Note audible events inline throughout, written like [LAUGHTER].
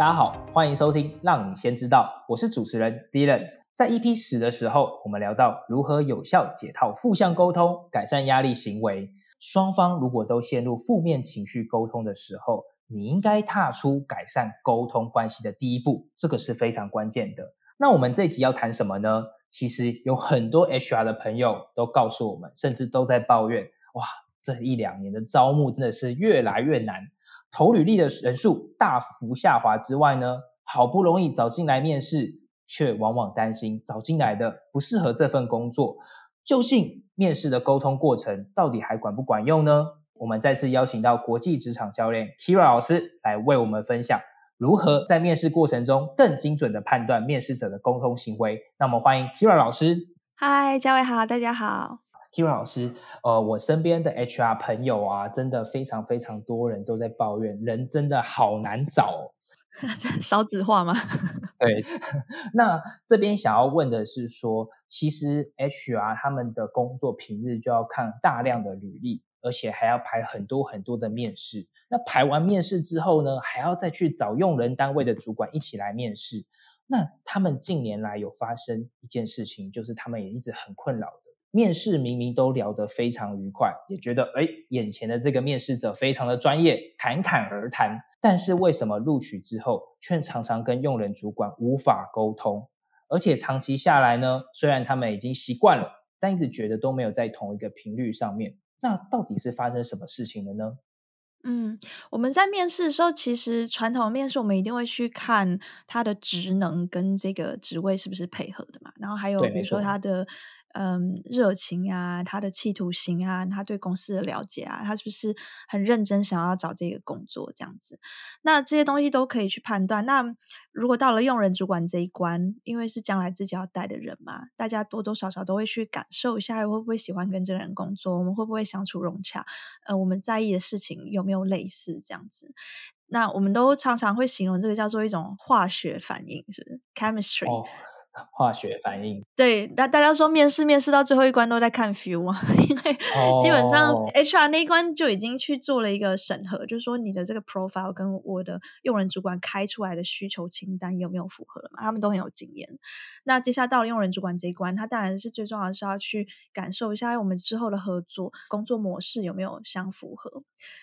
大家好，欢迎收听《让你先知道》，我是主持人 Dylan。在 EP 十的时候，我们聊到如何有效解套负向沟通，改善压力行为。双方如果都陷入负面情绪沟通的时候，你应该踏出改善沟通关系的第一步，这个是非常关键的。那我们这集要谈什么呢？其实有很多 HR 的朋友都告诉我们，甚至都在抱怨：哇，这一两年的招募真的是越来越难，投履历的人数大幅下滑之外呢，好不容易找进来面试。却往往担心找进来的不适合这份工作，究竟面试的沟通过程到底还管不管用呢？我们再次邀请到国际职场教练 Kira 老师来为我们分享如何在面试过程中更精准的判断面试者的沟通行为。那么欢迎 Kira 老师。嗨，嘉伟好，大家好。Kira 老师，呃，我身边的 HR 朋友啊，真的非常非常多人都在抱怨，人真的好难找。[LAUGHS] 少子化吗？[LAUGHS] 对，[LAUGHS] 那这边想要问的是说，其实 HR 他们的工作平日就要看大量的履历，而且还要排很多很多的面试。那排完面试之后呢，还要再去找用人单位的主管一起来面试。那他们近年来有发生一件事情，就是他们也一直很困扰的。面试明明都聊得非常愉快，也觉得哎，眼前的这个面试者非常的专业，侃侃而谈。但是为什么录取之后，却常常跟用人主管无法沟通？而且长期下来呢，虽然他们已经习惯了，但一直觉得都没有在同一个频率上面。那到底是发生什么事情了呢？嗯，我们在面试的时候，其实传统面试我们一定会去看他的职能跟这个职位是不是配合的嘛，然后还有比如说他的。嗯，热情啊，他的企图心啊，他对公司的了解啊，他是不是很认真想要找这个工作这样子？那这些东西都可以去判断。那如果到了用人主管这一关，因为是将来自己要带的人嘛，大家多多少少都会去感受一下，会不会喜欢跟这个人工作？我们会不会相处融洽？呃，我们在意的事情有没有类似这样子？那我们都常常会形容这个叫做一种化学反应，是不是？chemistry。化学反应对，那大家说面试面试到最后一关都在看 feel 嘛？[LAUGHS] 因为基本上 HR 那一关就已经去做了一个审核，就是说你的这个 profile 跟我的用人主管开出来的需求清单有没有符合了嘛？他们都很有经验。那接下来到了用人主管这一关，他当然是最重要的是要去感受一下我们之后的合作工作模式有没有相符合。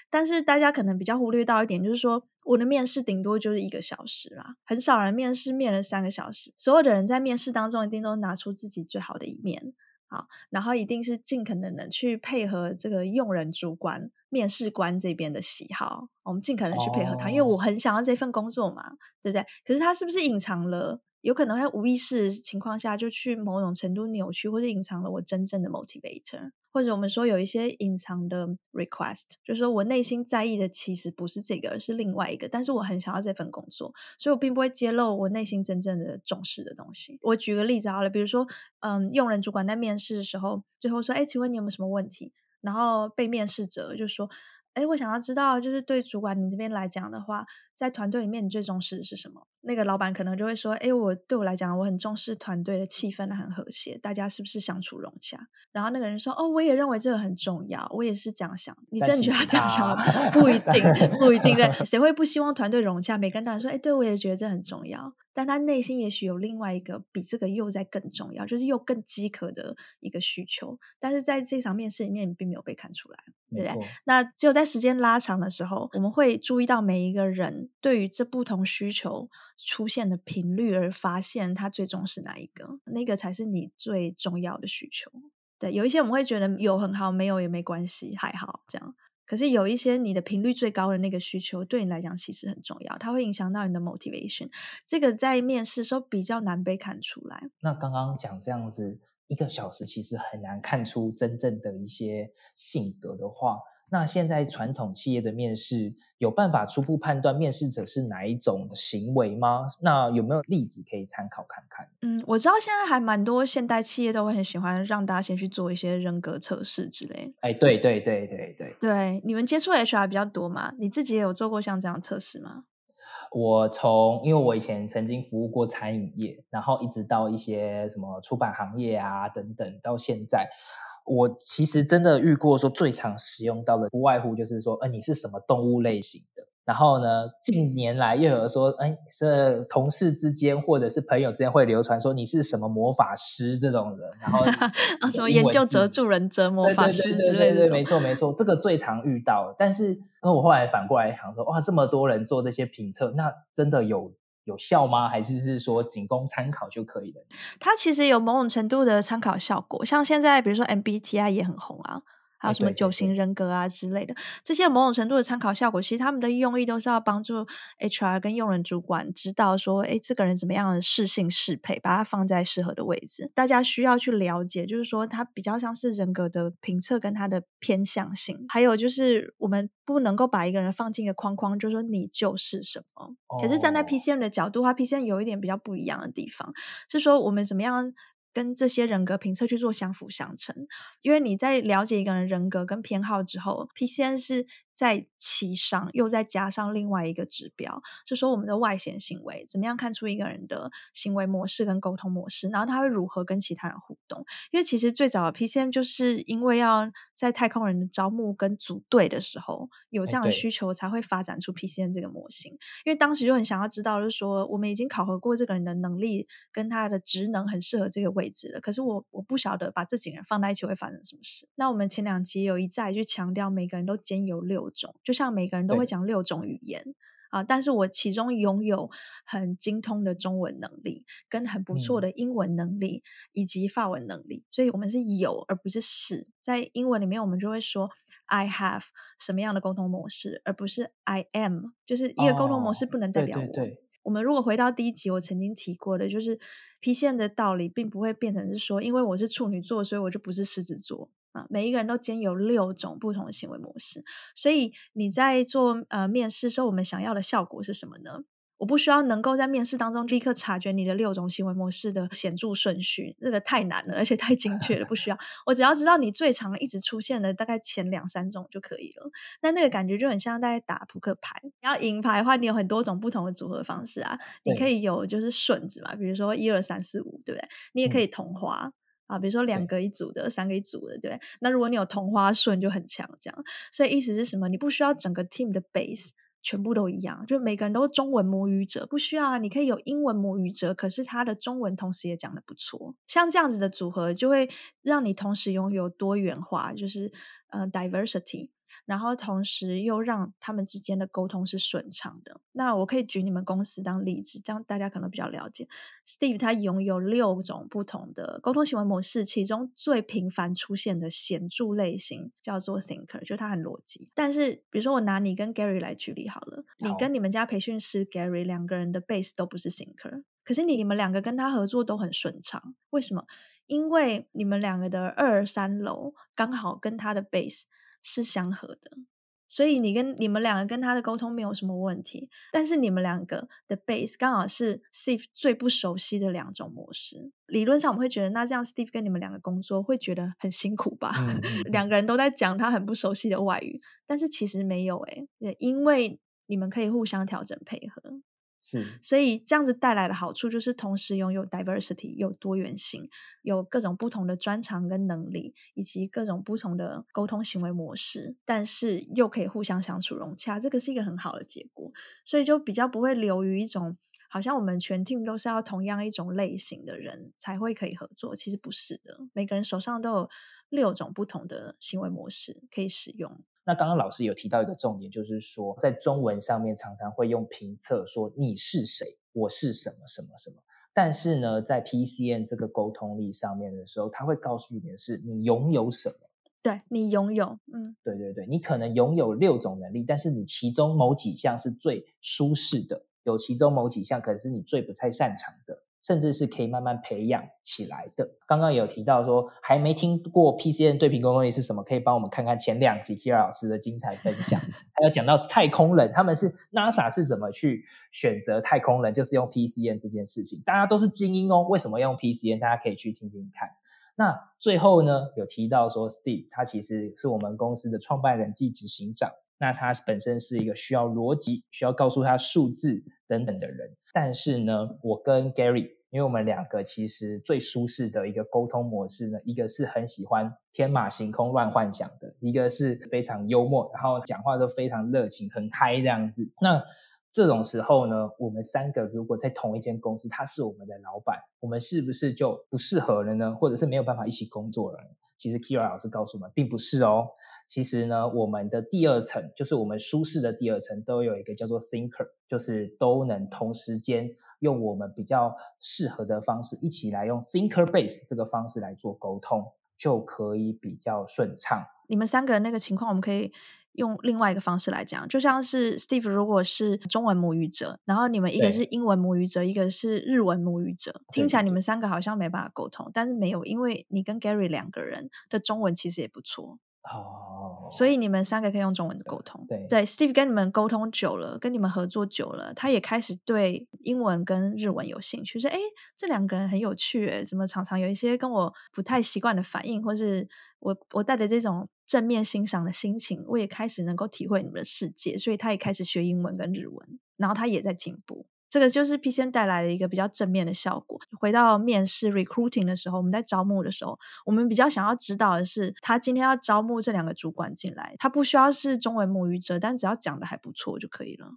但是大家可能比较忽略到一点，就是说。我的面试顶多就是一个小时啦，很少人面试面了三个小时。所有的人在面试当中一定都拿出自己最好的一面，好，然后一定是尽可能的去配合这个用人主管、面试官这边的喜好，我们尽可能去配合他，因为我很想要这份工作嘛，对不对？可是他是不是隐藏了？有可能在无意识情况下就去某种程度扭曲或者隐藏了我真正的 motivator，或者我们说有一些隐藏的 request，就是说我内心在意的其实不是这个，而是另外一个，但是我很想要这份工作，所以我并不会揭露我内心真正的重视的东西。我举个例子好了，比如说，嗯，用人主管在面试的时候，最后说，哎，请问你有没有什么问题？然后被面试者就说。哎，我想要知道，就是对主管你这边来讲的话，在团队里面你最重视的是什么？那个老板可能就会说，哎，我对我来讲，我很重视团队的气氛很和谐，大家是不是相处融洽？然后那个人说，哦，我也认为这个很重要，我也是这样想。你真的觉得他这样想吗？不一定，[LAUGHS] 不一定对，谁会不希望团队融洽？每个人当然说，哎，对我也觉得这很重要。但他内心也许有另外一个比这个又在更重要，就是又更饥渴的一个需求，但是在这场面试里面，你并没有被看出来，对不对？那只有在时间拉长的时候，我们会注意到每一个人对于这不同需求出现的频率，而发现他最终是哪一个，那个才是你最重要的需求。对，有一些我们会觉得有很好，没有也没关系，还好这样。可是有一些你的频率最高的那个需求，对你来讲其实很重要，它会影响到你的 motivation。这个在面试时候比较难被看出来。那刚刚讲这样子一个小时，其实很难看出真正的一些性格的话，那现在传统企业的面试有办法初步判断面试者是哪一种行为吗？那有没有例子可以参考看看？嗯，我知道现在还蛮多现代企业都会很喜欢让大家先去做一些人格测试之类。哎，对对对对对。对，你们接触 HR 比较多嘛？你自己也有做过像这样测试吗？我从因为我以前曾经服务过餐饮业，然后一直到一些什么出版行业啊等等，到现在。我其实真的遇过，说最常使用到的不外乎就是说，呃，你是什么动物类型的？然后呢，近年来又有说，哎，是同事之间或者是朋友之间会流传说你是什么魔法师这种人，然后 [LAUGHS] 什么研究者、助人者、魔法师之类的。没错没错，这个最常遇到。但是，那我后来反过来想说，哇，这么多人做这些评测，那真的有？有效吗？还是是说仅供参考就可以了？它其实有某种程度的参考效果，像现在比如说 MBTI 也很红啊。还有什么九型人格啊之类的，这些某种程度的参考效果，其实他们的用意都是要帮助 HR 跟用人主管知道说，哎，这个人怎么样的适性适配，把它放在适合的位置。大家需要去了解，就是说它比较像是人格的评测跟它的偏向性。还有就是我们不能够把一个人放进一个框框，就是说你就是什么。可是站在 PCM 的角度，话 PCM 有一点比较不一样的地方，是说我们怎么样。跟这些人格评测去做相辅相成，因为你在了解一个人人格跟偏好之后，PCN 是。在其上又再加上另外一个指标，就说我们的外显行为怎么样看出一个人的行为模式跟沟通模式，然后他会如何跟其他人互动？因为其实最早的 PCM 就是因为要在太空人的招募跟组队的时候有这样的需求，才会发展出 PCM 这个模型。因为当时就很想要知道，就是说我们已经考核过这个人的能力跟他的职能很适合这个位置了，可是我我不晓得把这几个人放在一起会发生什么事。那我们前两集有一再去强调，每个人都兼有六。种，就像每个人都会讲六种语言啊，但是我其中拥有很精通的中文能力，跟很不错的英文能力以及法文能力，所以我们是有而不是是。在英文里面，我们就会说 I have 什么样的沟通模式，而不是 I am，就是一个沟通模式不能代表我。我们如果回到第一集，我曾经提过的，就是 P 线的道理，并不会变成是说，因为我是处女座，所以我就不是狮子座。每一个人都兼有六种不同的行为模式，所以你在做呃面试时候，我们想要的效果是什么呢？我不需要能够在面试当中立刻察觉你的六种行为模式的显著顺序，这个太难了，而且太精确了，不需要。我只要知道你最常一直出现的大概前两三种就可以了。那那个感觉就很像在打扑克牌，你要赢牌的话，你有很多种不同的组合方式啊。你可以有就是顺子嘛，比如说一二三四五，对不对？你也可以同花。啊，比如说两个一组的，三个一组的，对。那如果你有同花顺就很强，这样。所以意思是什么？你不需要整个 team 的 base 全部都一样，就每个人都是中文母语者，不需要啊。你可以有英文母语者，可是他的中文同时也讲的不错。像这样子的组合，就会让你同时拥有多元化，就是呃 diversity。然后同时又让他们之间的沟通是顺畅的。那我可以举你们公司当例子，这样大家可能比较了解。Steve 他拥有六种不同的沟通行为模式，其中最频繁出现的显著类型叫做 Thinker，就他很逻辑。但是比如说我拿你跟 Gary 来举例好了，你跟你们家培训师 Gary 两个人的 base 都不是 Thinker，可是你你们两个跟他合作都很顺畅，为什么？因为你们两个的二三楼刚好跟他的 base。是相合的，所以你跟你们两个跟他的沟通没有什么问题。但是你们两个的 base 刚好是 Steve 最不熟悉的两种模式。理论上我们会觉得，那这样 Steve 跟你们两个工作会觉得很辛苦吧？[LAUGHS] 两个人都在讲他很不熟悉的外语，但是其实没有诶，因为你们可以互相调整配合。是，所以这样子带来的好处就是，同时拥有 diversity，有多元性，有各种不同的专长跟能力，以及各种不同的沟通行为模式，但是又可以互相相处融洽，这个是一个很好的结果。所以就比较不会流于一种，好像我们全 team 都是要同样一种类型的人才会可以合作，其实不是的，每个人手上都有六种不同的行为模式可以使用。那刚刚老师有提到一个重点，就是说在中文上面常常会用评测说你是谁，我是什么什么什么。但是呢，在 PCN 这个沟通力上面的时候，他会告诉你的是你拥有什么。对你拥有，嗯，对对对，你可能拥有六种能力，但是你其中某几项是最舒适的，有其中某几项可能是你最不太擅长的。甚至是可以慢慢培养起来的。刚刚有提到说还没听过 PCN 对频沟通力是什么，可以帮我们看看前两集 Kira 老师的精彩分享。[LAUGHS] 还有讲到太空人，他们是 NASA 是怎么去选择太空人，就是用 PCN 这件事情。大家都是精英哦，为什么用 PCN？大家可以去听听看。那最后呢，有提到说 Steve 他其实是我们公司的创办人暨执行长。那他本身是一个需要逻辑、需要告诉他数字等等的人，但是呢，我跟 Gary，因为我们两个其实最舒适的一个沟通模式呢，一个是很喜欢天马行空、乱幻想的，一个是非常幽默，然后讲话都非常热情、很嗨这样子。那这种时候呢，我们三个如果在同一间公司，他是我们的老板，我们是不是就不适合了呢？或者是没有办法一起工作了？其实 Kira 老师告诉我们，并不是哦。其实呢，我们的第二层，就是我们舒适的第二层，都有一个叫做 Thinker，就是都能同时间用我们比较适合的方式，一起来用 Thinker Base 这个方式来做沟通，就可以比较顺畅。你们三个那个情况，我们可以。用另外一个方式来讲，就像是 Steve 如果是中文母语者，然后你们一个是英文母语者，一个是日文母语者，听起来你们三个好像没办法沟通，但是没有，因为你跟 Gary 两个人的中文其实也不错。哦，所以你们三个可以用中文的沟通。对对，Steve 跟你们沟通久了，跟你们合作久了，他也开始对英文跟日文有兴趣，说：“哎，这两个人很有趣，哎，怎么常常有一些跟我不太习惯的反应，或是我我带着这种正面欣赏的心情，我也开始能够体会你们的世界，所以他也开始学英文跟日文，然后他也在进步。”这个就是 P C N 带来的一个比较正面的效果。回到面试 recruiting 的时候，我们在招募的时候，我们比较想要知道的是，他今天要招募这两个主管进来，他不需要是中文母语者，但只要讲的还不错就可以了。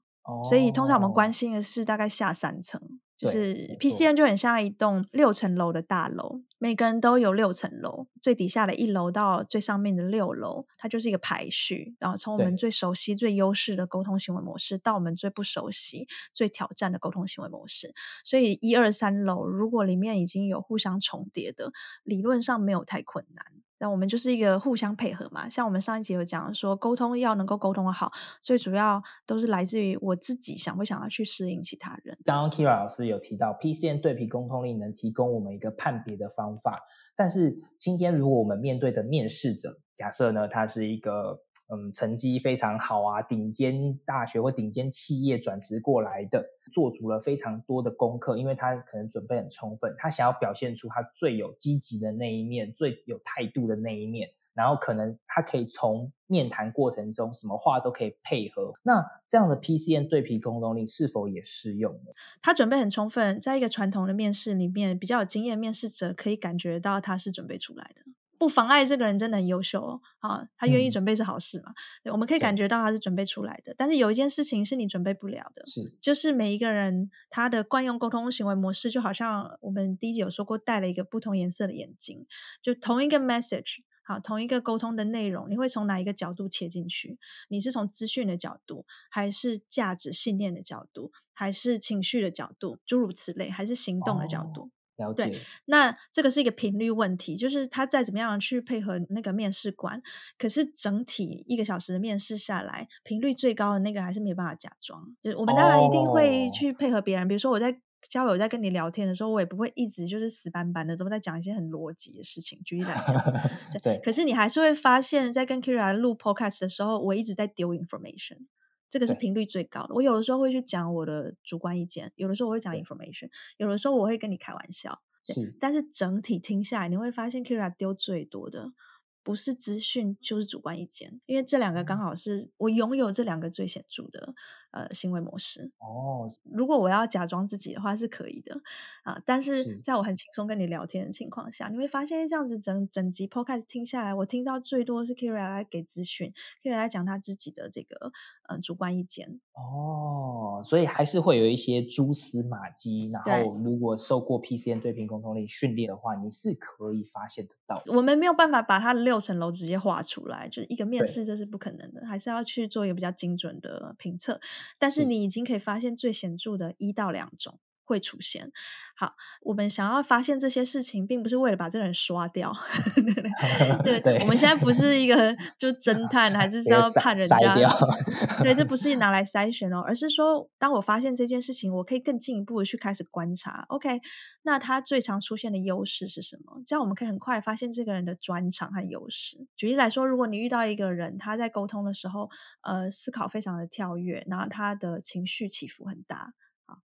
所以通常我们关心的是大概下三层。就是 P C N 就很像一栋六层楼的大楼，每个人都有六层楼，最底下的一楼到最上面的六楼，它就是一个排序。然后从我们最熟悉、最优势的沟通行为模式，到我们最不熟悉、最挑战的沟通行为模式。所以一二三楼如果里面已经有互相重叠的，理论上没有太困难。那我们就是一个互相配合嘛，像我们上一集有讲说，沟通要能够沟通的好，最主要都是来自于我自己想不想要去适应其他人。刚刚 Kira 老师有提到，PCN 对比沟通力能提供我们一个判别的方法，但是今天如果我们面对的面试者，假设呢他是一个。嗯，成绩非常好啊，顶尖大学或顶尖企业转职过来的，做足了非常多的功课，因为他可能准备很充分，他想要表现出他最有积极的那一面，最有态度的那一面，然后可能他可以从面谈过程中什么话都可以配合。那这样的 PCN 对皮沟通力是否也适用呢？他准备很充分，在一个传统的面试里面，比较有经验面试者可以感觉到他是准备出来的。不妨碍这个人真的很优秀哦，啊，他愿意准备是好事嘛？对，我们可以感觉到他是准备出来的。但是有一件事情是你准备不了的，是就是每一个人他的惯用沟通行为模式，就好像我们第一集有说过，戴了一个不同颜色的眼镜，就同一个 message，好，同一个沟通的内容，你会从哪一个角度切进去？你是从资讯的角度，还是价值信念的角度，还是情绪的角度，诸如此类，还是行动的角度？对，那这个是一个频率问题，就是他再怎么样去配合那个面试官，可是整体一个小时的面试下来，频率最高的那个还是没有办法假装。就是我们当然一定会去配合别人，比如说我在交友在跟你聊天的时候，我也不会一直就是死板板的都在讲一些很逻辑的事情。举例来讲，[LAUGHS] 对，可是你还是会发现，在跟 Kira 录 Podcast 的时候，我一直在丢 information。这个是频率最高的。我有的时候会去讲我的主观意见，有的时候我会讲 information，有的时候我会跟你开玩笑。是，但是整体听下来，你会发现 Kira 丢最多的不是资讯，就是主观意见，因为这两个刚好是我拥有这两个最显著的。呃，行为模式哦。如果我要假装自己的话，是可以的啊。但是在我很轻松跟你聊天的情况下，你会发现这样子整整集 podcast 听下来，我听到最多是 Kira 来给咨询，Kira 来讲他自己的这个呃主观意见。哦，所以还是会有一些蛛丝马迹。然后，如果受过 PCN 对平沟通力训练的话，你是可以发现得到。我们没有办法把它的六层楼直接画出来，就是一个面试这是不可能的，还是要去做一个比较精准的评测。但是你已经可以发现最显著的一到两种。会出现。好，我们想要发现这些事情，并不是为了把这个人刷掉。[LAUGHS] 对，[LAUGHS] 我们现在不是一个 [LAUGHS] 就侦探，还是是要判人家？对，这不是拿来筛选哦，而是说，当我发现这件事情，我可以更进一步的去开始观察。OK，那他最常出现的优势是什么？这样我们可以很快发现这个人的专长和优势。举例来说，如果你遇到一个人，他在沟通的时候，呃，思考非常的跳跃，然后他的情绪起伏很大。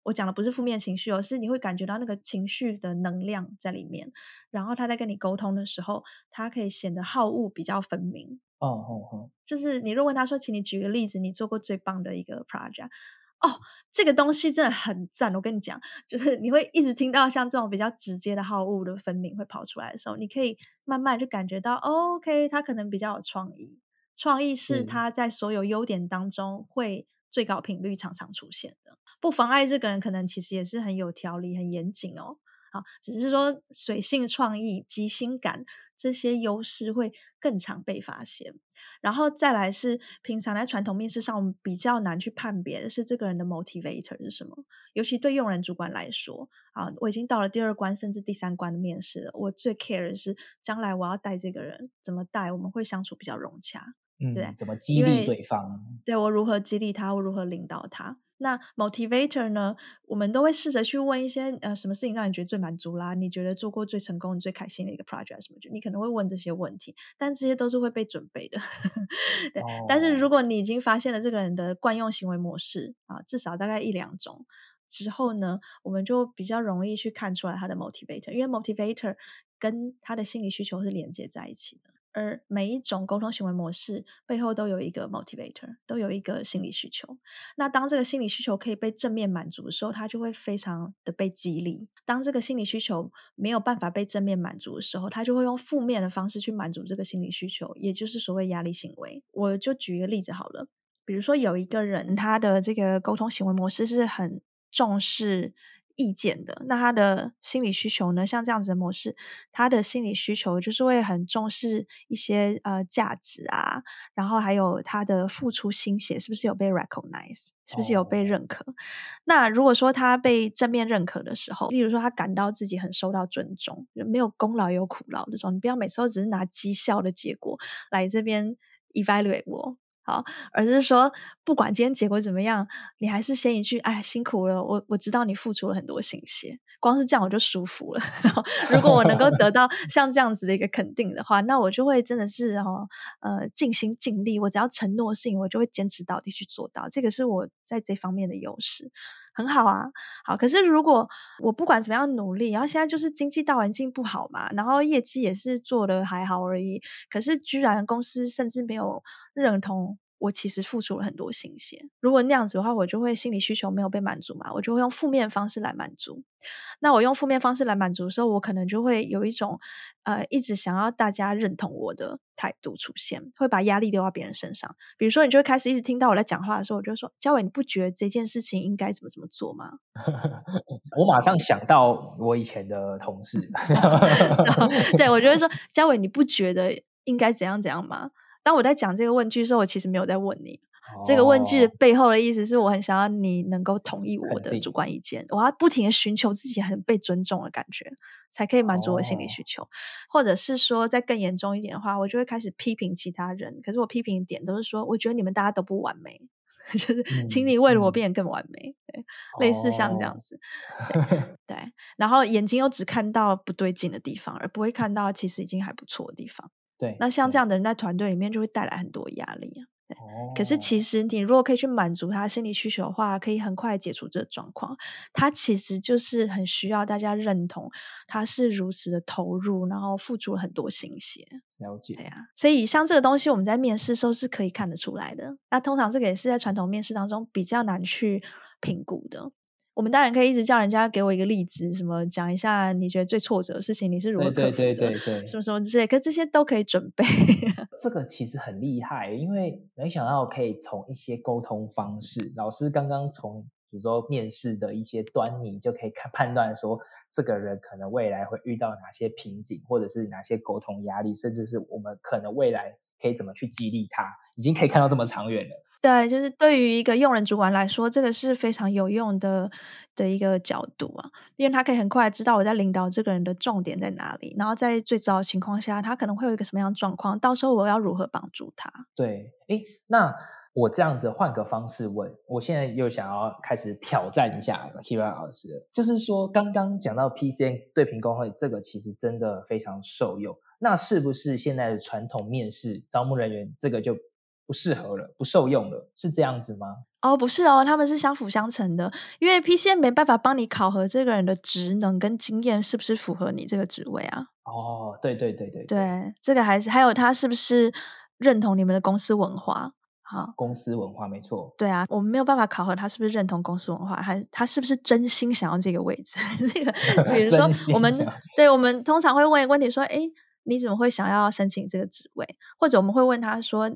我讲的不是负面情绪，而是你会感觉到那个情绪的能量在里面。然后他在跟你沟通的时候，他可以显得好恶比较分明。哦哦哦，就是你如果问他说，请你举个例子，你做过最棒的一个 project。哦，这个东西真的很赞。我跟你讲，就是你会一直听到像这种比较直接的好恶的分明会跑出来的时候，你可以慢慢就感觉到，OK，他可能比较有创意。创意是他在所有优点当中会最高频率常常出现的。不妨碍这个人可能其实也是很有条理、很严谨哦。好，只是说水性创意、即兴感这些优势会更常被发现。然后再来是平常在传统面试上，我们比较难去判别的是这个人的 motivator 是什么。尤其对用人主管来说，啊，我已经到了第二关甚至第三关的面试了，我最 care 的是将来我要带这个人怎么带，我们会相处比较融洽，对，怎么激励对方？对我如何激励他，我如何领导他？那 motivator 呢？我们都会试着去问一些呃，什么事情让你觉得最满足啦？你觉得做过最成功、最开心的一个 project 什么？就你可能会问这些问题，但这些都是会被准备的。[LAUGHS] 对，但是如果你已经发现了这个人的惯用行为模式啊，至少大概一两种之后呢，我们就比较容易去看出来他的 motivator，因为 motivator 跟他的心理需求是连接在一起的。而每一种沟通行为模式背后都有一个 motivator，都有一个心理需求。那当这个心理需求可以被正面满足的时候，它就会非常的被激励；当这个心理需求没有办法被正面满足的时候，他就会用负面的方式去满足这个心理需求，也就是所谓压力行为。我就举一个例子好了，比如说有一个人，他的这个沟通行为模式是很重视。意见的那他的心理需求呢？像这样子的模式，他的心理需求就是会很重视一些呃价值啊，然后还有他的付出心血是不是有被 recognize，是不是有被认可？那如果说他被正面认可的时候，例如说他感到自己很受到尊重，没有功劳有苦劳这种，你不要每次都只是拿绩效的结果来这边 evaluate 我。好，而是说，不管今天结果怎么样，你还是先一句“哎，辛苦了，我我知道你付出了很多心血”，光是这样我就舒服了。[LAUGHS] 然后，[LAUGHS] 如果我能够得到像这样子的一个肯定的话，那我就会真的是哦，呃，尽心尽力。我只要承诺事情，我就会坚持到底去做到。这个是我在这方面的优势，很好啊。好，可是如果我不管怎么样努力，然后现在就是经济大环境不好嘛，然后业绩也是做的还好而已，可是居然公司甚至没有。认同我其实付出了很多心血，如果那样子的话，我就会心理需求没有被满足嘛，我就会用负面方式来满足。那我用负面方式来满足的时候，我可能就会有一种呃，一直想要大家认同我的态度出现，会把压力丢到别人身上。比如说，你就会开始一直听到我在讲话的时候，我就说：“嘉伟，你不觉得这件事情应该怎么怎么做吗？” [LAUGHS] 我马上想到我以前的同事，[LAUGHS] 对我就会说：“嘉伟，你不觉得应该怎样怎样吗？”当我在讲这个问句的时候，我其实没有在问你。这个问句的背后的意思是我很想要你能够同意我的主观意见，我要不停的寻求自己很被尊重的感觉，才可以满足我心理需求。或者是说，再更严重一点的话，我就会开始批评其他人。可是我批评点都是说，我觉得你们大家都不完美，[LAUGHS] 就是请你为了我变得更完美。对，类似像这样子。[LAUGHS] 对，然后眼睛又只看到不对劲的地方，而不会看到其实已经还不错的地方。对，那像这样的人在团队里面就会带来很多压力啊。对，可是其实你如果可以去满足他心理需求的话，可以很快解除这个状况。他其实就是很需要大家认同，他是如此的投入，然后付出了很多心血。了解，对啊。所以像这个东西，我们在面试时候是可以看得出来的。那通常这个也是在传统面试当中比较难去评估的。我们当然可以一直叫人家给我一个例子，什么讲一下你觉得最挫折的事情，你是如何克服的，什么什么之类。可这些都可以准备。[LAUGHS] 这个其实很厉害，因为没想到可以从一些沟通方式，老师刚刚从比如说面试的一些端倪，就可以看判断说这个人可能未来会遇到哪些瓶颈，或者是哪些沟通压力，甚至是我们可能未来可以怎么去激励他，已经可以看到这么长远了。对，就是对于一个用人主管来说，这个是非常有用的的一个角度啊，因为他可以很快知道我在领导这个人的重点在哪里，然后在最糟的情况下，他可能会有一个什么样的状况，到时候我要如何帮助他？对，诶，那我这样子换个方式问，我现在又想要开始挑战一下 Kira 老师，就是说刚刚讲到 PCN 对屏工会这个，其实真的非常受用。那是不是现在的传统面试招募人员这个就？不适合了，不受用了，是这样子吗？哦，不是哦，他们是相辅相成的。因为 PCM 没办法帮你考核这个人的职能跟经验是不是符合你这个职位啊？哦，对对对对对，这个还是还有他是不是认同你们的公司文化？好，公司文化没错。对啊，我们没有办法考核他是不是认同公司文化，还他是不是真心想要这个位置？[LAUGHS] 这个比如 [LAUGHS] 说我们对我们通常会问一个问题说：哎，你怎么会想要申请这个职位？或者我们会问他说。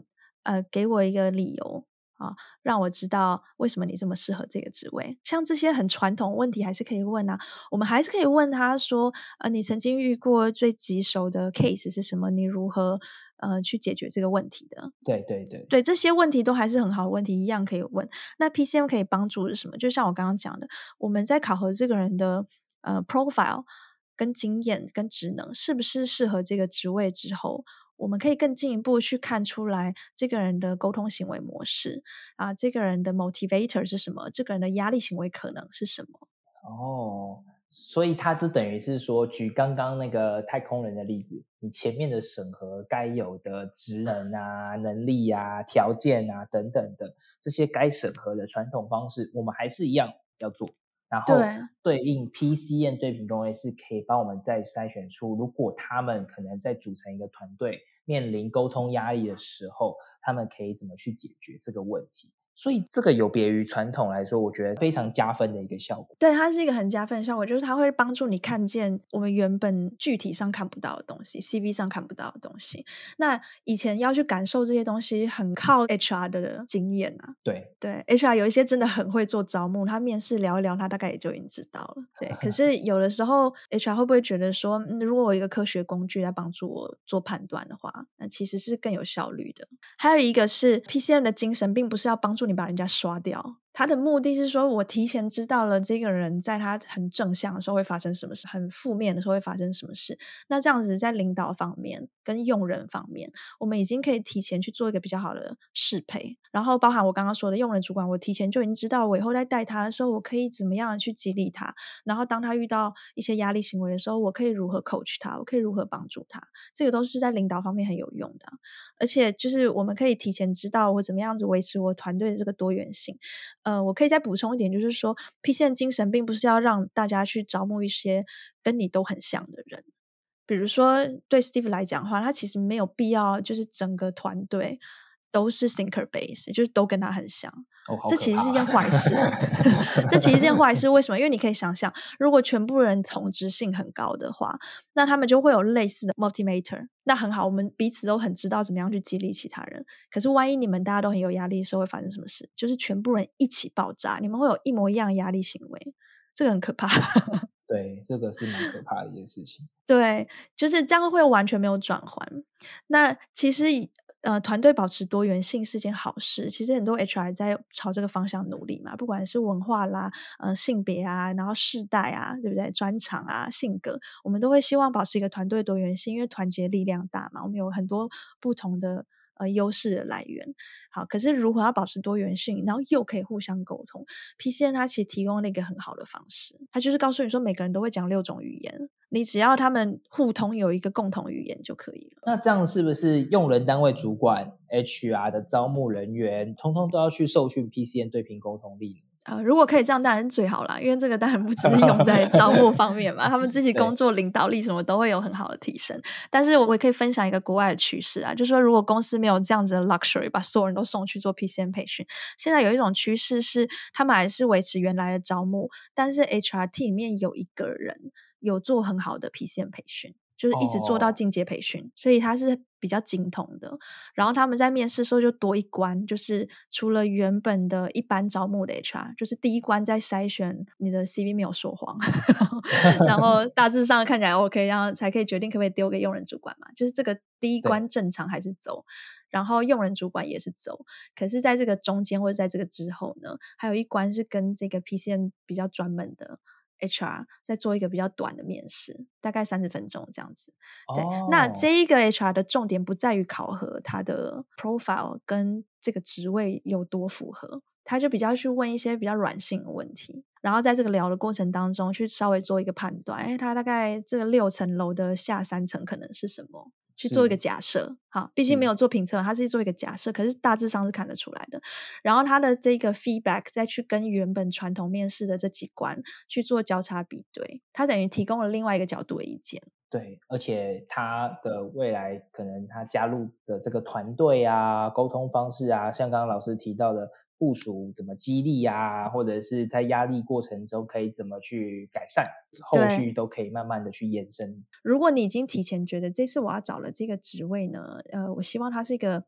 呃，给我一个理由啊，让我知道为什么你这么适合这个职位。像这些很传统问题，还是可以问啊。我们还是可以问他说：，呃，你曾经遇过最棘手的 case 是什么？你如何呃去解决这个问题的？对对对，对这些问题都还是很好的问题，一样可以问。那 PCM 可以帮助是什么？就像我刚刚讲的，我们在考核这个人的呃 profile 跟经验跟职能是不是适合这个职位之后。我们可以更进一步去看出来这个人的沟通行为模式啊，这个人的 motivator 是什么？这个人的压力行为可能是什么？哦，所以他这等于是说，举刚刚那个太空人的例子，你前面的审核该有的职能啊、能力啊、条件啊等等的这些该审核的传统方式，我们还是一样要做。然后对应 PCN 对比工位是可以帮我们再筛选出，如果他们可能在组成一个团队，面临沟通压力的时候，他们可以怎么去解决这个问题。所以这个有别于传统来说，我觉得非常加分的一个效果。对，它是一个很加分的效果，就是它会帮助你看见我们原本具体上看不到的东西，CV 上看不到的东西。那以前要去感受这些东西，很靠 HR 的经验啊。对对，HR 有一些真的很会做招募，他面试聊一聊，他大概也就已经知道了。对，可 [LAUGHS] 是有的时候 HR 会不会觉得说，如果我一个科学工具来帮助我做判断的话，那其实是更有效率的。还有一个是 PCN 的精神，并不是要帮助。你把人家刷掉。他的目的是说，我提前知道了这个人在他很正向的时候会发生什么事，很负面的时候会发生什么事。那这样子在领导方面跟用人方面，我们已经可以提前去做一个比较好的适配。然后包含我刚刚说的用人主管，我提前就已经知道，我以后在带他的时候，我可以怎么样去激励他。然后当他遇到一些压力行为的时候，我可以如何 coach 他，我可以如何帮助他。这个都是在领导方面很有用的。而且就是我们可以提前知道我怎么样子维持我团队的这个多元性。呃，我可以再补充一点，就是说，P 线精神并不是要让大家去招募一些跟你都很像的人。比如说，对 Steve 来讲的话，他其实没有必要，就是整个团队。都是 thinker base，就是都跟他很像，[LAUGHS] 这其实是一件坏事。这其实是件坏事，为什么？因为你可以想象，如果全部人同质性很高的话，那他们就会有类似的 motivator。那很好，我们彼此都很知道怎么样去激励其他人。可是万一你们大家都很有压力的时候，会发生什么事？就是全部人一起爆炸，你们会有一模一样压力行为，这个很可怕。[LAUGHS] 对，这个是蛮可怕的一件事情。对，就是这样会完全没有转换。那其实。呃，团队保持多元性是件好事。其实很多 HR 在朝这个方向努力嘛，不管是文化啦、呃性别啊，然后世代啊，对不对？专长啊、性格，我们都会希望保持一个团队多元性，因为团结力量大嘛。我们有很多不同的。呃，优势的来源好，可是如何要保持多元性，然后又可以互相沟通？PCN 它其实提供了一个很好的方式，它就是告诉你说，每个人都会讲六种语言，你只要他们互通有一个共同语言就可以了。那这样是不是用人单位主管 HR 的招募人员，通通都要去受训 PCN 对平沟通力？呃，如果可以这样，当然是最好啦，因为这个当然不只是用在招募方面嘛，[LAUGHS] 他们自己工作领导力什么都会有很好的提升。但是我也可以分享一个国外的趋势啊，就是说如果公司没有这样子的 luxury，把所有人都送去做 PCM 培训，现在有一种趋势是，他们还是维持原来的招募，但是 HRT 里面有一个人有做很好的 PCM 培训。就是一直做到进阶培训，所以他是比较精通的。然后他们在面试时候就多一关，就是除了原本的一般招募的 HR，就是第一关在筛选你的 CV 没有说谎，[LAUGHS] [LAUGHS] 然后大致上看起来 OK，然后才可以决定可不可以丢给用人主管嘛。就是这个第一关正常还是走。然后用人主管也是走。可是，在这个中间或者在这个之后呢，还有一关是跟这个 PCM 比较专门的 HR 再做一个比较短的面试，大概三十分钟这样子。对，那这一个 HR 的重点不在于考核他的 profile 跟这个职位有多符合。他就比较去问一些比较软性的问题，然后在这个聊的过程当中，去稍微做一个判断。哎，他大概这个六层楼的下三层可能是什么？去做一个假设。好，毕竟没有做评测，他是做一个假设，可是大致上是看得出来的。然后他的这个 feedback 再去跟原本传统面试的这几关去做交叉比对，他等于提供了另外一个角度的意见。对，而且他的未来可能他加入的这个团队啊，沟通方式啊，像刚刚老师提到的。部署怎么激励呀，或者是在压力过程中可以怎么去改善，后续都可以慢慢的去延伸。如果你已经提前觉得这次我要找了这个职位呢，呃，我希望他是一个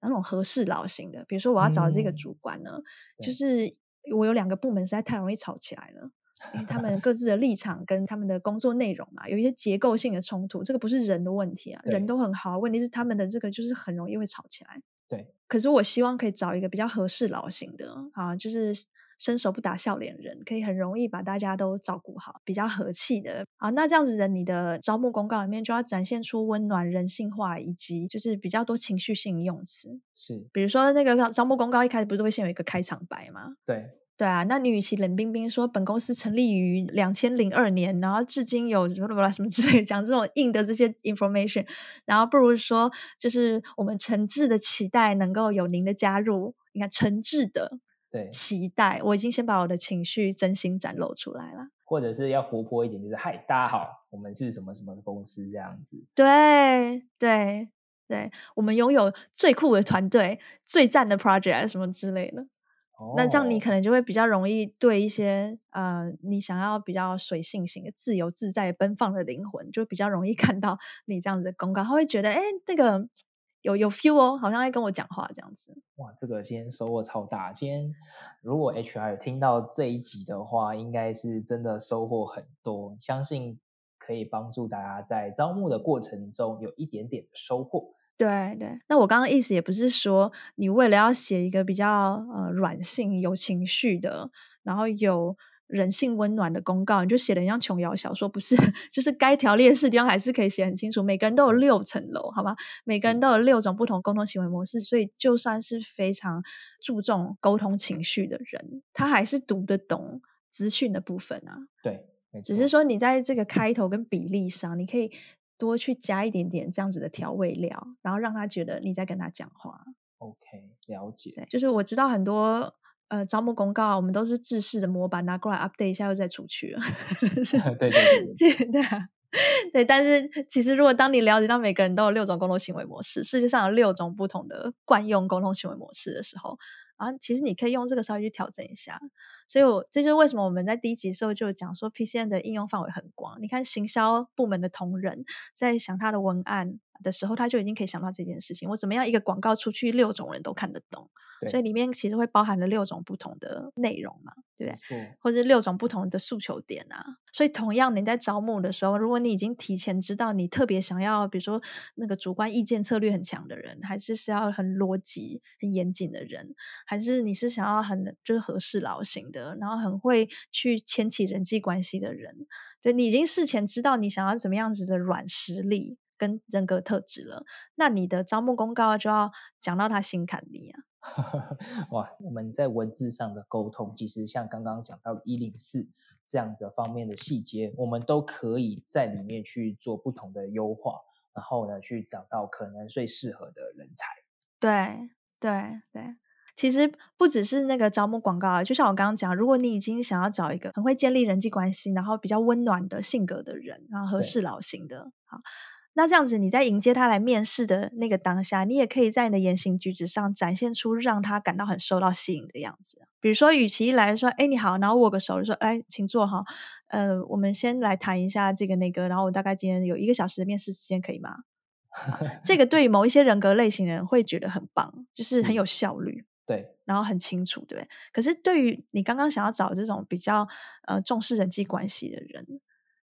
那种合适老型的，比如说我要找这个主管呢，就是我有两个部门实在太容易吵起来了，因为他们各自的立场跟他们的工作内容嘛，有一些结构性的冲突，这个不是人的问题啊，人都很好，问题是他们的这个就是很容易会吵起来。对，可是我希望可以找一个比较合适老型的啊，就是伸手不打笑脸人，可以很容易把大家都照顾好，比较和气的啊。那这样子的，你的招募公告里面就要展现出温暖、人性化，以及就是比较多情绪性用词。是，比如说那个招募公告一开始不是都会先有一个开场白吗？对。对啊，那你与其冷冰冰说本公司成立于两千零二年，然后至今有什么什么什么之类讲这种硬的这些 information，然后不如说就是我们诚挚的期待能够有您的加入。你看诚挚的对期待，我已经先把我的情绪真心展露出来了。或者是要活泼一点，就是嗨，大家好，我们是什么什么公司这样子。对对对，我们拥有最酷的团队、最赞的 project 什么之类的。那这样你可能就会比较容易对一些呃，你想要比较随性型的、自由自在、奔放的灵魂，就比较容易 [LAUGHS] 看到你这样子的公告，他会觉得哎，这个有有 feel 哦，好像在跟我讲话这样子。哇，这个今天收获超大！今天如果 HR 听到这一集的话，应该是真的收获很多，相信可以帮助大家在招募的过程中有一点点的收获。对对，那我刚刚意思也不是说你为了要写一个比较呃软性、有情绪的，然后有人性温暖的公告，你就写的像琼瑶小说，不是？[LAUGHS] 就是该条列式地方还是可以写很清楚。每个人都有六层楼，好吗？每个人都有六种不同沟通行为模式，所以就算是非常注重沟通情绪的人，他还是读得懂资讯的部分啊。对，只是说你在这个开头跟比例上，你可以。多去加一点点这样子的调味料，然后让他觉得你在跟他讲话。OK，了解。对，就是我知道很多呃招募公告，我们都是制式的模板拿过来 update 一下，又再出去了。[LAUGHS] 对对对，对啊，对。但是其实，如果当你了解到每个人都有六种沟通行为模式，世界上有六种不同的惯用沟通行为模式的时候。啊，其实你可以用这个稍微去调整一下，所以我这就是为什么我们在第一集时候就讲说，PCN 的应用范围很广。你看行销部门的同仁在想他的文案的时候，他就已经可以想到这件事情：我怎么样一个广告出去，六种人都看得懂。所以里面其实会包含了六种不同的内容嘛，对不对？或者六种不同的诉求点啊。所以同样你在招募的时候，如果你已经提前知道你特别想要，比如说那个主观意见策略很强的人，还是是要很逻辑、很严谨的人，还是你是想要很就是合适劳型的，然后很会去牵起人际关系的人，对你已经事前知道你想要怎么样子的软实力跟人格特质了，那你的招募公告就要讲到他心坎里啊。[LAUGHS] 哇，我们在文字上的沟通，其实像刚刚讲到一零四这样的方面的细节，我们都可以在里面去做不同的优化，然后呢，去找到可能最适合的人才。对对对，其实不只是那个招募广告啊，就像我刚刚讲，如果你已经想要找一个很会建立人际关系，然后比较温暖的性格的人，然后合适老型的，好。那这样子，你在迎接他来面试的那个当下，你也可以在你的言行举止上展现出让他感到很受到吸引的样子。比如说，与其来说“哎，你好”，然后握个手就说“哎，请坐哈”，呃，我们先来谈一下这个那个，然后我大概今天有一个小时的面试时间，可以吗？[LAUGHS] 这个对某一些人格类型人会觉得很棒，就是很有效率，对，然后很清楚，对。可是对于你刚刚想要找这种比较呃重视人际关系的人，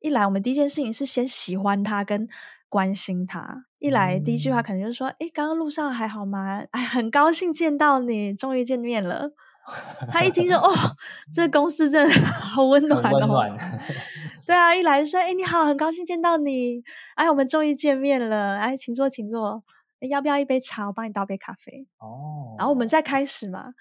一来我们第一件事情是先喜欢他跟。关心他。一来第一句话可能就是说：“哎，刚刚路上还好吗？哎，很高兴见到你，终于见面了。[LAUGHS] ”他一听说：“哦，这公司真的 [LAUGHS] 好温暖哦。”对啊，一来就说：“哎，你好，很高兴见到你。哎，我们终于见面了。哎，请坐，请坐。要不要一杯茶？我帮你倒杯咖啡。”哦，然后我们再开始嘛。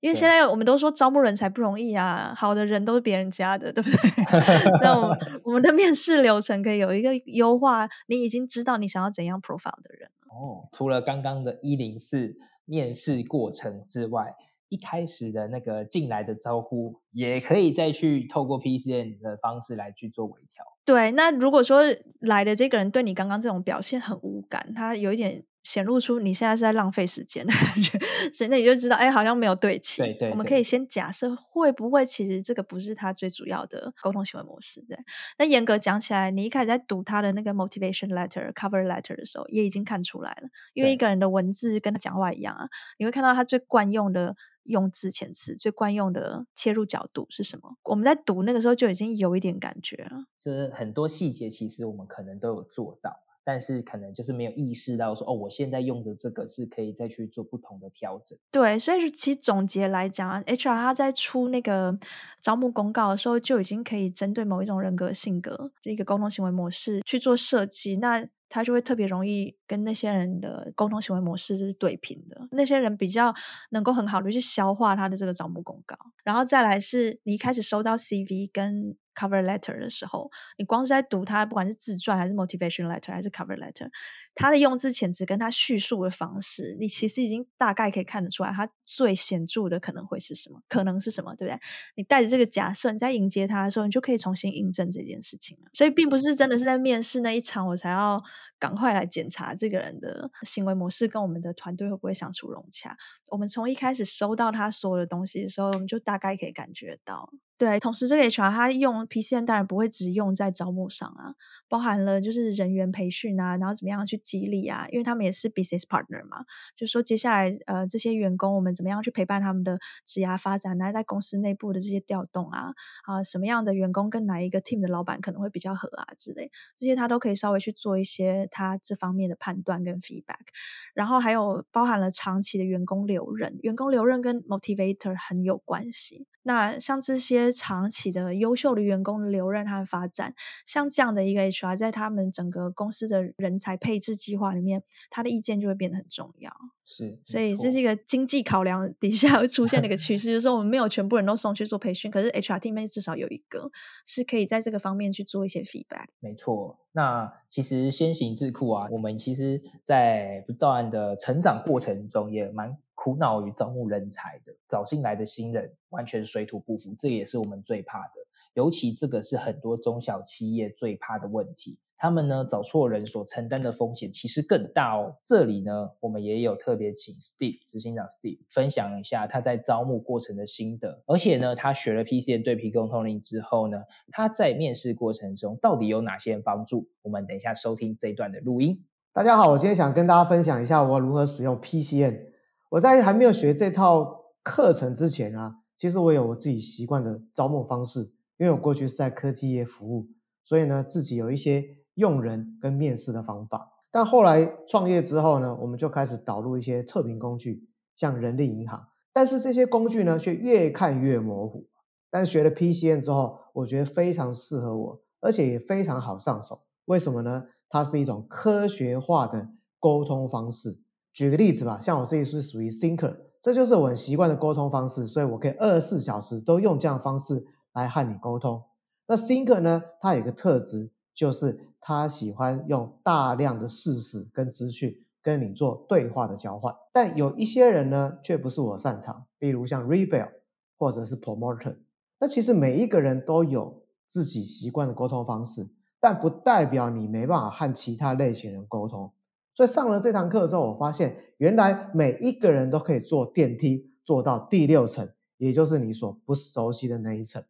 因为现在我们都说招募人才不容易啊，好的人都是别人家的，对不对？[LAUGHS] 那我 [LAUGHS] 我们的面试流程可以有一个优化，你已经知道你想要怎样 profile 的人哦，除了刚刚的一零四面试过程之外，一开始的那个进来的招呼，也可以再去透过 PCN 的方式来去做微调。对，那如果说来的这个人对你刚刚这种表现很无感，他有一点。显露出你现在是在浪费时间的感觉，[LAUGHS] 所以那你就知道，哎，好像没有对齐。对对，我们可以先假设，会不会其实这个不是他最主要的沟通行为模式？对。那严格讲起来，你一开始在读他的那个 motivation letter、cover letter 的时候，也已经看出来了，因为一个人的文字跟他讲话一样啊，你会看到他最惯用的用字遣词、最惯用的切入角度是什么。我们在读那个时候就已经有一点感觉了，就是很多细节其实我们可能都有做到。但是可能就是没有意识到说哦，我现在用的这个是可以再去做不同的调整。对，所以其实总结来讲，HR 他在出那个招募公告的时候，就已经可以针对某一种人格性格这个沟通行为模式去做设计。那他就会特别容易跟那些人的沟通行为模式是对平的。那些人比较能够很好的去消化他的这个招募公告。然后再来是你一开始收到 CV 跟。Cover letter 的时候，你光是在读它，不管是自传还是 motivation letter 还是 cover letter，它的用字遣词跟它叙述的方式，你其实已经大概可以看得出来，它最显著的可能会是什么，可能是什么，对不对？你带着这个假设，你在迎接他的时候，你就可以重新印证这件事情了。所以，并不是真的是在面试那一场，我才要赶快来检查这个人的行为模式跟我们的团队会不会相处融洽。我们从一开始收到他所有的东西的时候，我们就大概可以感觉到。对，同时这个 HR 他用 PCN 当然不会只用在招募上啊，包含了就是人员培训啊，然后怎么样去激励啊，因为他们也是 business partner 嘛，就说接下来呃这些员工我们怎么样去陪伴他们的职业发展啊，在公司内部的这些调动啊，啊什么样的员工跟哪一个 team 的老板可能会比较合啊之类，这些他都可以稍微去做一些他这方面的判断跟 feedback，然后还有包含了长期的员工留任，员工留任跟 motivator 很有关系。那像这些长期的优秀的员工留任和发展，像这样的一个 HR，在他们整个公司的人才配置计划里面，他的意见就会变得很重要。是，所以这是一个经济考量底下会出现的一个趋势，就是说我们没有全部人都送去做培训，可是 HR team 面至少有一个是可以在这个方面去做一些 feedback。没错，那其实先行智库啊，我们其实在不断的成长过程中也蛮。苦恼于招募人才的，找进来的新人完全水土不服，这也是我们最怕的。尤其这个是很多中小企业最怕的问题。他们呢找错人所承担的风险其实更大哦。这里呢，我们也有特别请 Steve 执行长 Steve 分享一下他在招募过程的心得。而且呢，他学了 PCN 对皮沟通力之后呢，他在面试过程中到底有哪些帮助？我们等一下收听这一段的录音。大家好，我今天想跟大家分享一下我如何使用 PCN。我在还没有学这套课程之前啊，其实我有我自己习惯的招募方式，因为我过去是在科技业服务，所以呢自己有一些用人跟面试的方法。但后来创业之后呢，我们就开始导入一些测评工具，像人力银行。但是这些工具呢却越看越模糊。但学了 PCN 之后，我觉得非常适合我，而且也非常好上手。为什么呢？它是一种科学化的沟通方式。举个例子吧，像我自己是属于 thinker，这就是我很习惯的沟通方式，所以我可以二十四小时都用这样的方式来和你沟通。那 thinker 呢，它有个特质，就是他喜欢用大量的事实跟资讯跟你做对话的交换。但有一些人呢，却不是我擅长，比如像 rebel 或者是 promoter。那其实每一个人都有自己习惯的沟通方式，但不代表你没办法和其他类型人沟通。所以上了这堂课之后，我发现原来每一个人都可以坐电梯坐到第六层，也就是你所不熟悉的那一层。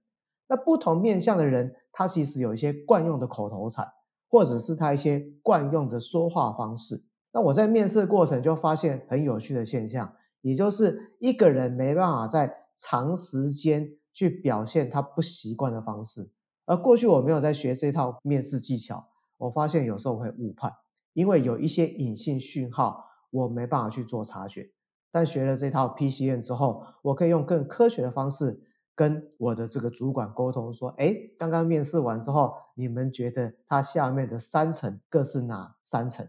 那不同面向的人，他其实有一些惯用的口头禅，或者是他一些惯用的说话方式。那我在面试过程就发现很有趣的现象，也就是一个人没办法在长时间去表现他不习惯的方式。而过去我没有在学这套面试技巧，我发现有时候会误判。因为有一些隐性讯号我没办法去做察觉。但学了这套 PCN 之后，我可以用更科学的方式跟我的这个主管沟通，说：哎，刚刚面试完之后，你们觉得它下面的三层各是哪三层？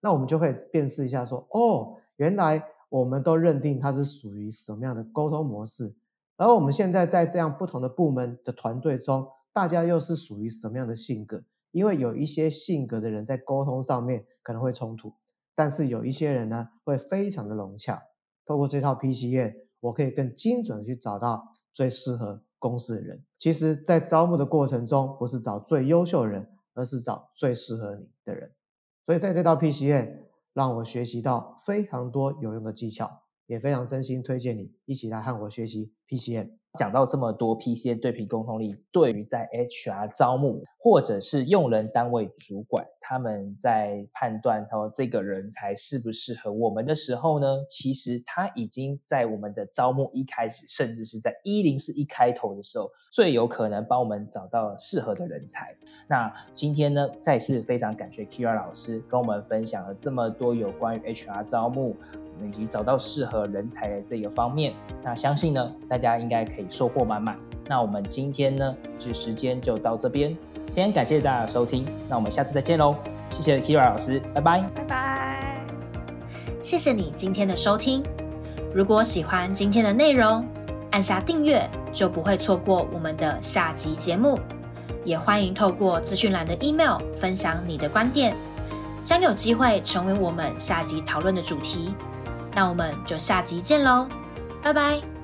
那我们就会辨识一下，说：哦，原来我们都认定它是属于什么样的沟通模式，而我们现在在这样不同的部门的团队中，大家又是属于什么样的性格？因为有一些性格的人在沟通上面可能会冲突，但是有一些人呢会非常的融洽。透过这套 PCN，我可以更精准的去找到最适合公司的人。其实，在招募的过程中，不是找最优秀的人，而是找最适合你的人。所以，在这套 PCN，让我学习到非常多有用的技巧，也非常真心推荐你一起来和我学习 PCN。讲到这么多 P C N 对比沟通力，对于在 H R 招募或者是用人单位主管，他们在判断说这个人才适不适合我们的时候呢，其实他已经在我们的招募一开始，甚至是在一零四一开头的时候，最有可能帮我们找到适合的人才。那今天呢，再次非常感谢 Kira 老师跟我们分享了这么多有关于 H R 招募。以及找到适合人才的这个方面，那相信呢，大家应该可以收获满满。那我们今天呢，这时间就到这边，先感谢大家的收听，那我们下次再见喽，谢谢 Kira 老师，拜拜，拜拜，谢谢你今天的收听。如果喜欢今天的内容，按下订阅就不会错过我们的下集节目。也欢迎透过资讯栏的 email 分享你的观点，将有机会成为我们下集讨论的主题。那我们就下集见喽，拜拜。